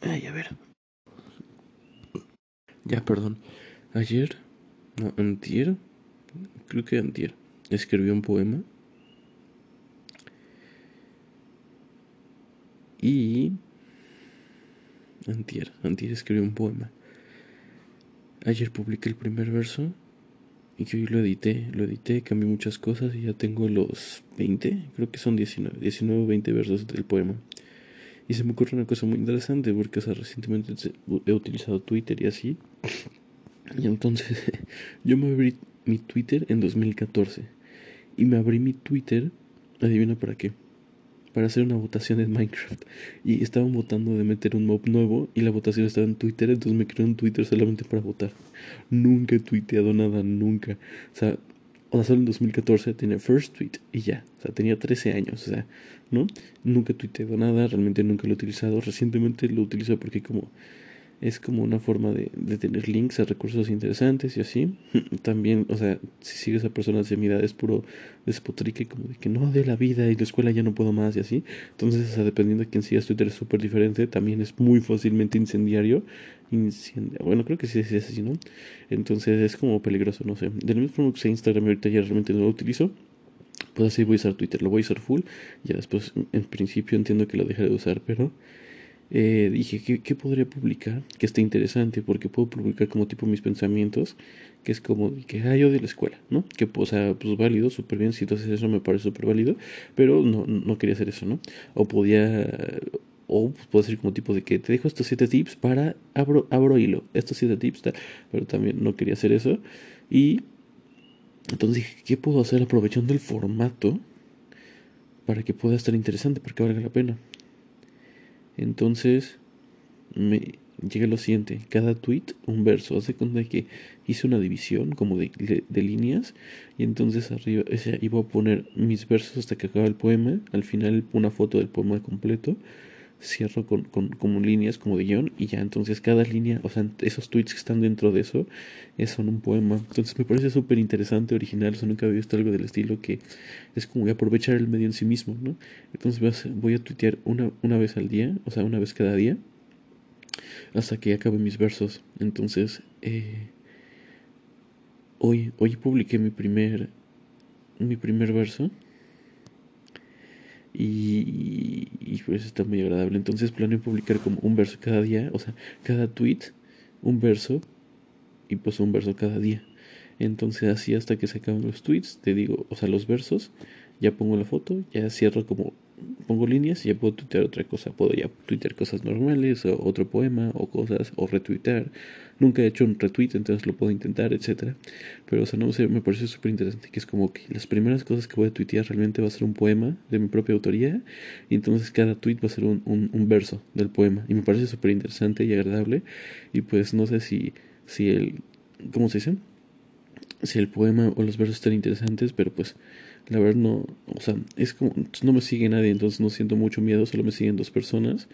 Ay, a ver. Ya, perdón. Ayer, no, antier, creo que antier, escribí un poema. Y... Antier, antier escribí un poema. Ayer publiqué el primer verso y que hoy lo edité, lo edité, cambié muchas cosas y ya tengo los 20, creo que son 19, 19 o 20 versos del poema. Y se me ocurre una cosa muy interesante porque, o recientemente he utilizado Twitter y así. Y entonces yo me abrí mi Twitter en 2014. Y me abrí mi Twitter, adivina para qué. Para hacer una votación en Minecraft. Y estaban votando de meter un mob nuevo y la votación estaba en Twitter, entonces me creé un Twitter solamente para votar. Nunca he tuiteado nada, nunca. O sea, solo en 2014 tenía first tweet y ya. O sea, tenía 13 años, o sea, ¿no? Nunca tuiteado nada, realmente nunca lo he utilizado. Recientemente lo utilizo porque como es como una forma de, de, tener links a recursos interesantes y así. También, o sea, si sigues a personas de mi edad es puro despotrique, como de que no, de la vida y la escuela ya no puedo más y así. Entonces, o sea, dependiendo de quién sigas, Twitter es súper diferente. También es muy fácilmente incendiario. Incendia bueno, creo que sí, es así, ¿no? Entonces es como peligroso, no sé. De la misma forma que Instagram ahorita ya realmente no lo utilizo. Pues así voy a usar Twitter, lo voy a usar full. Ya después, en principio, entiendo que lo dejaré de usar, pero eh, dije, ¿qué, ¿qué, podría publicar? Que esté interesante, porque puedo publicar como tipo mis pensamientos, que es como que, ah, yo de la escuela, ¿no? Que, o sea, pues válido, súper bien, si entonces eso me parece súper válido, pero no, no quería hacer eso, ¿no? O podía, o pues, puedo decir como tipo de que te dejo estos siete tips para, abro, abro hilo, estos siete tips, tal, pero también no quería hacer eso. Y entonces dije, ¿qué puedo hacer aprovechando el formato para que pueda estar interesante, para que valga la pena? Entonces me llega lo siguiente, cada tweet un verso, hace cuenta que hice una división como de, de, líneas. Y entonces arriba ese, iba a poner mis versos hasta que acaba el poema, al final una foto del poema completo, cierro con, con como líneas como de guion y ya entonces cada línea, o sea, esos tweets que están dentro de eso son un poema. Entonces me parece súper interesante, original, nunca había visto algo del estilo que es como aprovechar el medio en sí mismo, ¿no? Entonces voy a tuitear una, una vez al día, o sea, una vez cada día, hasta que acabe mis versos. Entonces, eh, hoy, hoy publiqué mi primer, mi primer verso. Y, y, pues está muy agradable. Entonces planeo publicar como un verso cada día, o sea, cada tweet, un verso y pues un verso cada día. Entonces así hasta que se acaben los tweets, te digo, o sea, los versos, ya pongo la foto, ya cierro como pongo líneas y ya puedo tuitear otra cosa. Puedo ya tuitear cosas normales, o otro poema, o cosas, o retuitear. Nunca he hecho un retweet, entonces lo puedo intentar, etcétera. Pero, o sea, no sé, me parece súper interesante que es como que las primeras cosas que voy a tuitear realmente va a ser un poema de mi propia autoría. Y entonces cada tweet va a ser un, un, un verso del poema. Y me parece súper interesante y agradable. Y pues no sé si, si el. ¿Cómo se dice? Si el poema o los versos están interesantes, pero pues la verdad no, o sea, es como, no me sigue nadie, entonces no siento mucho miedo, solo me siguen dos personas,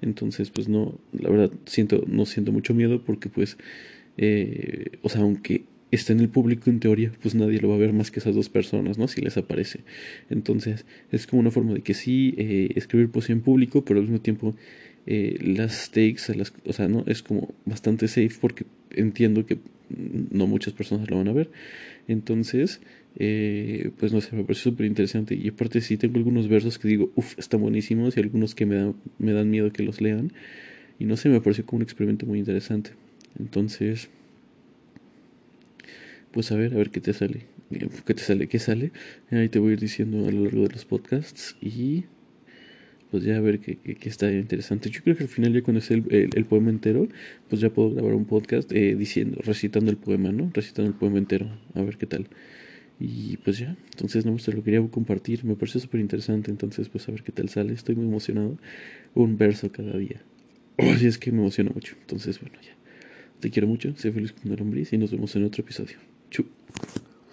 entonces pues no, la verdad siento, no siento mucho miedo porque pues, eh, o sea, aunque está en el público en teoría, pues nadie lo va a ver más que esas dos personas, ¿no? Si les aparece. Entonces, es como una forma de que sí, eh, escribir poesía en público, pero al mismo tiempo eh, las stakes, las, o sea, ¿no? Es como bastante safe porque entiendo que no muchas personas lo van a ver. Entonces, eh, pues no sé, me parece súper interesante. Y aparte sí tengo algunos versos que digo, uff, están buenísimos y algunos que me dan, me dan miedo que los lean. Y no sé, me pareció como un experimento muy interesante. Entonces, pues a ver, a ver qué te sale. ¿Qué te sale? ¿Qué sale? Ahí te voy a ir diciendo a lo largo de los podcasts. Y pues ya a ver qué, qué, está interesante. Yo creo que al final ya cuando esté el, el, el poema entero, pues ya puedo grabar un podcast eh, diciendo, recitando el poema, ¿no? Recitando el poema entero. A ver qué tal. Y pues ya, entonces no me lo quería compartir, me pareció súper interesante, entonces pues a ver qué tal sale, estoy muy emocionado, un verso cada día. Así es que me emociona mucho, entonces bueno ya, te quiero mucho, sé feliz con el hombre y nos vemos en otro episodio. Chu.